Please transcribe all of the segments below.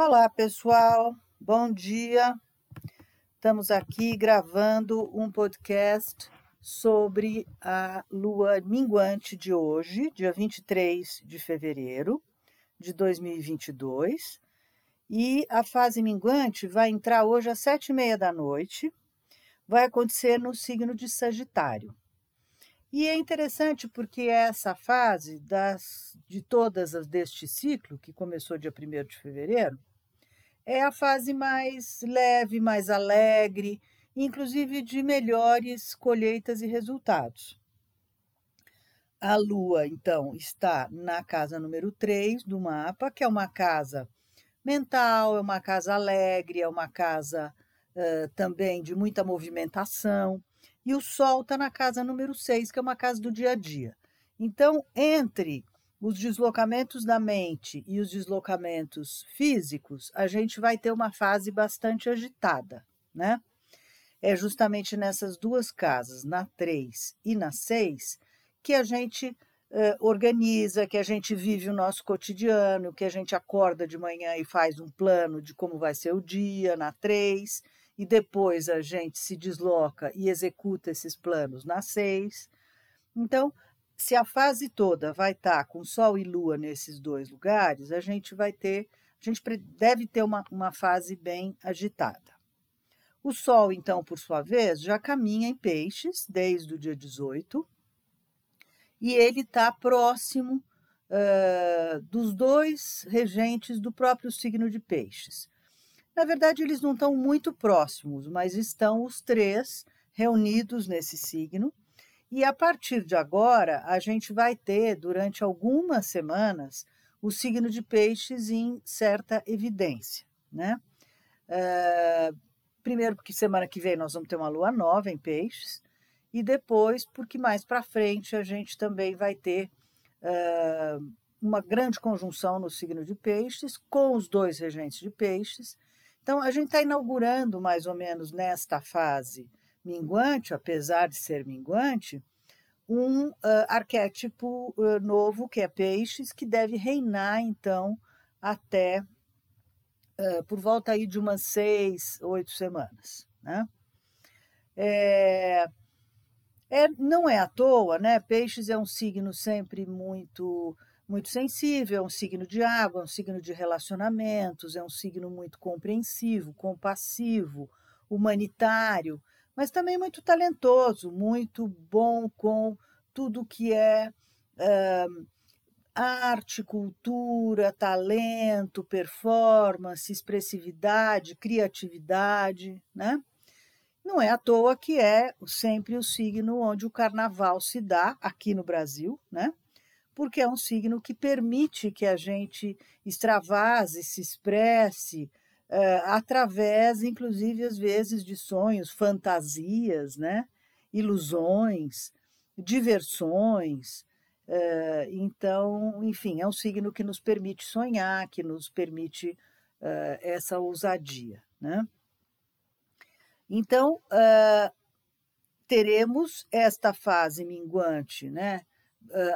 Olá, pessoal. Bom dia. Estamos aqui gravando um podcast sobre a lua minguante de hoje, dia 23 de fevereiro de 2022. E a fase minguante vai entrar hoje às sete e meia da noite. Vai acontecer no signo de Sagitário. E é interessante porque essa fase das, de todas as deste ciclo, que começou dia 1 de fevereiro, é a fase mais leve, mais alegre, inclusive de melhores colheitas e resultados. A Lua, então, está na casa número 3 do mapa, que é uma casa mental, é uma casa alegre, é uma casa uh, também de muita movimentação e o Sol está na casa número 6, que é uma casa do dia a dia. Então, entre os deslocamentos da mente e os deslocamentos físicos, a gente vai ter uma fase bastante agitada, né? É justamente nessas duas casas, na 3 e na 6, que a gente eh, organiza, que a gente vive o nosso cotidiano, que a gente acorda de manhã e faz um plano de como vai ser o dia na 3, e depois a gente se desloca e executa esses planos na seis. Então, se a fase toda vai estar com Sol e Lua nesses dois lugares, a gente vai ter, a gente deve ter uma, uma fase bem agitada. O Sol, então, por sua vez, já caminha em peixes desde o dia 18 e ele está próximo uh, dos dois regentes do próprio signo de peixes. Na verdade, eles não estão muito próximos, mas estão os três reunidos nesse signo. E a partir de agora, a gente vai ter, durante algumas semanas, o signo de peixes em certa evidência. Né? Uh, primeiro, porque semana que vem nós vamos ter uma lua nova em peixes, e depois, porque mais para frente a gente também vai ter uh, uma grande conjunção no signo de peixes, com os dois regentes de peixes, então, a gente está inaugurando mais ou menos nesta fase minguante, apesar de ser minguante, um uh, arquétipo uh, novo, que é peixes, que deve reinar, então, até uh, por volta aí de umas seis, oito semanas. Né? É, é, não é à toa, né? Peixes é um signo sempre muito muito sensível, é um signo de água, é um signo de relacionamentos, é um signo muito compreensivo, compassivo, humanitário, mas também muito talentoso, muito bom com tudo que é arte, cultura, talento, performance, expressividade, criatividade, né? Não é à toa que é sempre o signo onde o carnaval se dá aqui no Brasil, né? porque é um signo que permite que a gente extravase, se expresse, uh, através, inclusive, às vezes, de sonhos, fantasias, né? ilusões, diversões. Uh, então, enfim, é um signo que nos permite sonhar, que nos permite uh, essa ousadia. Né? Então, teremos esta fase minguante, né?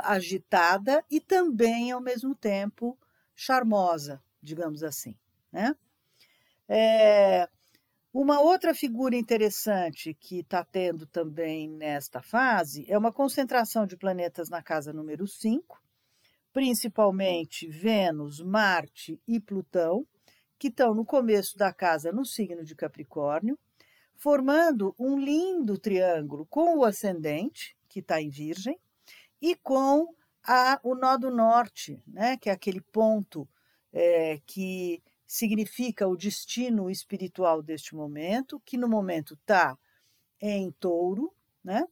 agitada e também, ao mesmo tempo, charmosa, digamos assim. Né? É, uma outra figura interessante que está tendo também nesta fase é uma concentração de planetas na casa número 5, principalmente Vênus, Marte e Plutão, que estão no começo da casa no signo de Capricórnio, formando um lindo triângulo com o ascendente, que está em Virgem, e com a, o nó do norte, né, que é aquele ponto é, que significa o destino espiritual deste momento, que no momento está em touro, né?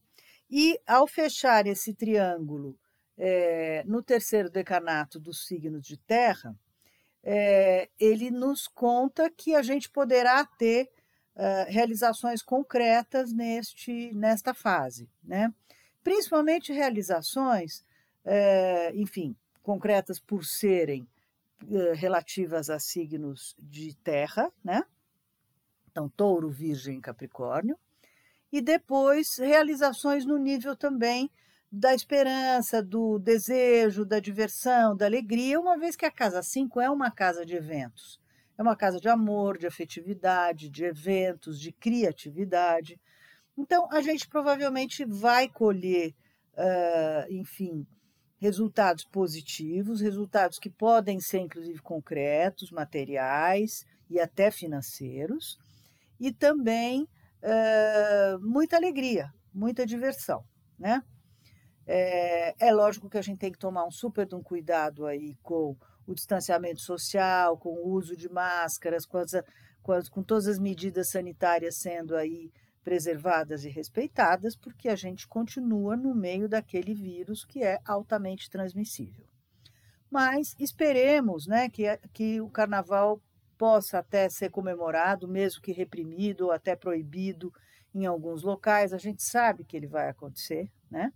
E ao fechar esse triângulo é, no terceiro decanato dos signos de terra, é, ele nos conta que a gente poderá ter uh, realizações concretas neste, nesta fase, né? principalmente realizações, é, enfim, concretas por serem é, relativas a signos de terra, né? Então, touro, virgem capricórnio. E depois, realizações no nível também da esperança, do desejo, da diversão, da alegria, uma vez que a casa 5 é uma casa de eventos. É uma casa de amor, de afetividade, de eventos, de criatividade. Então, a gente provavelmente vai colher, uh, enfim, resultados positivos, resultados que podem ser, inclusive, concretos, materiais e até financeiros, e também uh, muita alegria, muita diversão, né? É, é, lógico que a gente tem que tomar um super um cuidado aí com o distanciamento social, com o uso de máscaras, com, as, com, as, com todas as medidas sanitárias sendo aí preservadas e respeitadas, porque a gente continua no meio daquele vírus que é altamente transmissível. Mas esperemos né, que, que o carnaval possa até ser comemorado, mesmo que reprimido ou até proibido em alguns locais. A gente sabe que ele vai acontecer, né?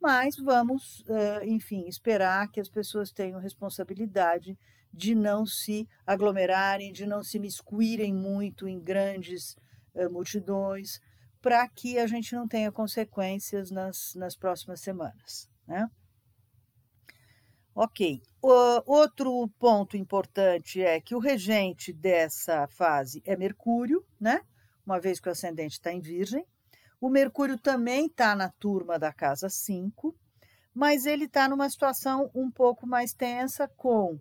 Mas vamos, enfim, esperar que as pessoas tenham responsabilidade de não se aglomerarem, de não se miscuírem muito em grandes eh, multidões, para que a gente não tenha consequências nas, nas próximas semanas. Né? Ok. O, outro ponto importante é que o regente dessa fase é Mercúrio, né? uma vez que o ascendente está em Virgem. O Mercúrio também está na turma da casa 5, mas ele está numa situação um pouco mais tensa com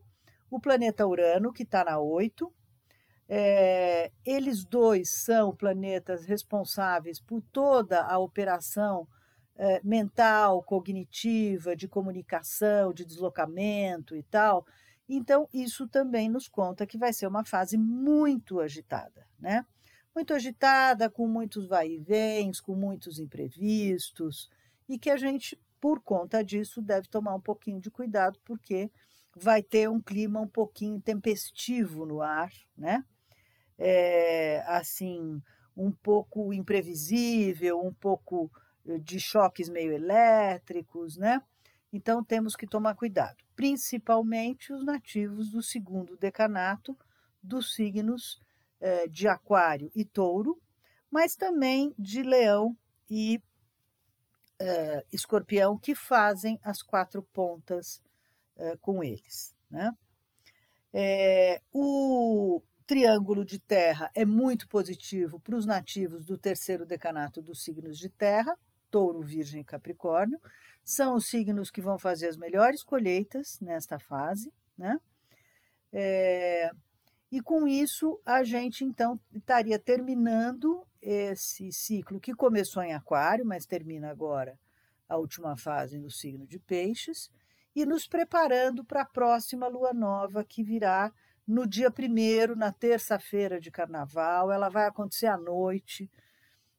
o planeta Urano, que está na 8, é, eles dois são planetas responsáveis por toda a operação é, mental, cognitiva, de comunicação, de deslocamento e tal. Então, isso também nos conta que vai ser uma fase muito agitada, né? Muito agitada, com muitos vai e vens, com muitos imprevistos, e que a gente, por conta disso, deve tomar um pouquinho de cuidado, porque vai ter um clima um pouquinho tempestivo no ar, né? É, assim um pouco imprevisível, um pouco eh, de choques meio elétricos, né? Então temos que tomar cuidado, principalmente os nativos do segundo decanato dos signos eh, de Aquário e Touro, mas também de Leão e Escorpião, que fazem as quatro pontas com eles. Né? O, triângulo de terra é muito positivo para os nativos do terceiro decanato dos signos de terra, touro, virgem e capricórnio. São os signos que vão fazer as melhores colheitas nesta fase, né? É, e com isso, a gente então estaria terminando esse ciclo que começou em Aquário, mas termina agora a última fase no signo de Peixes, e nos preparando para a próxima lua nova que virá no dia primeiro, na terça-feira de carnaval, ela vai acontecer à noite.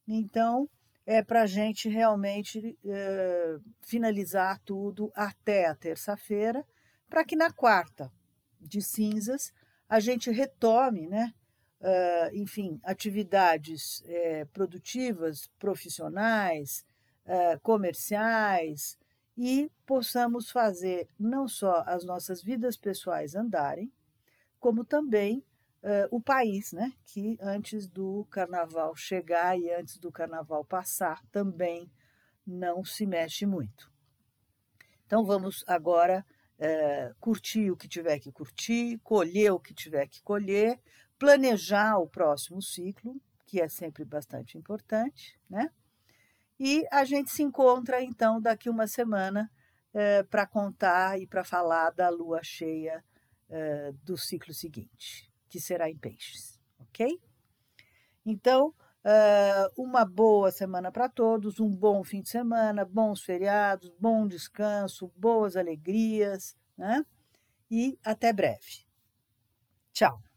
Então, é para a gente realmente é, finalizar tudo até a terça-feira, para que na quarta de cinzas a gente retome, né? Uh, enfim, atividades é, produtivas, profissionais, uh, comerciais, e possamos fazer não só as nossas vidas pessoais andarem, como também uh, o país, né, que antes do carnaval chegar e antes do carnaval passar também não se mexe muito. Então vamos agora uh, curtir o que tiver que curtir, colher o que tiver que colher, planejar o próximo ciclo, que é sempre bastante importante, né? E a gente se encontra então daqui uma semana uh, para contar e para falar da lua cheia uh, do ciclo seguinte, que será em peixes, ok? Então, uh, uma boa semana para todos, um bom fim de semana, bons feriados, bom descanso, boas alegrias, né? E até breve. Tchau!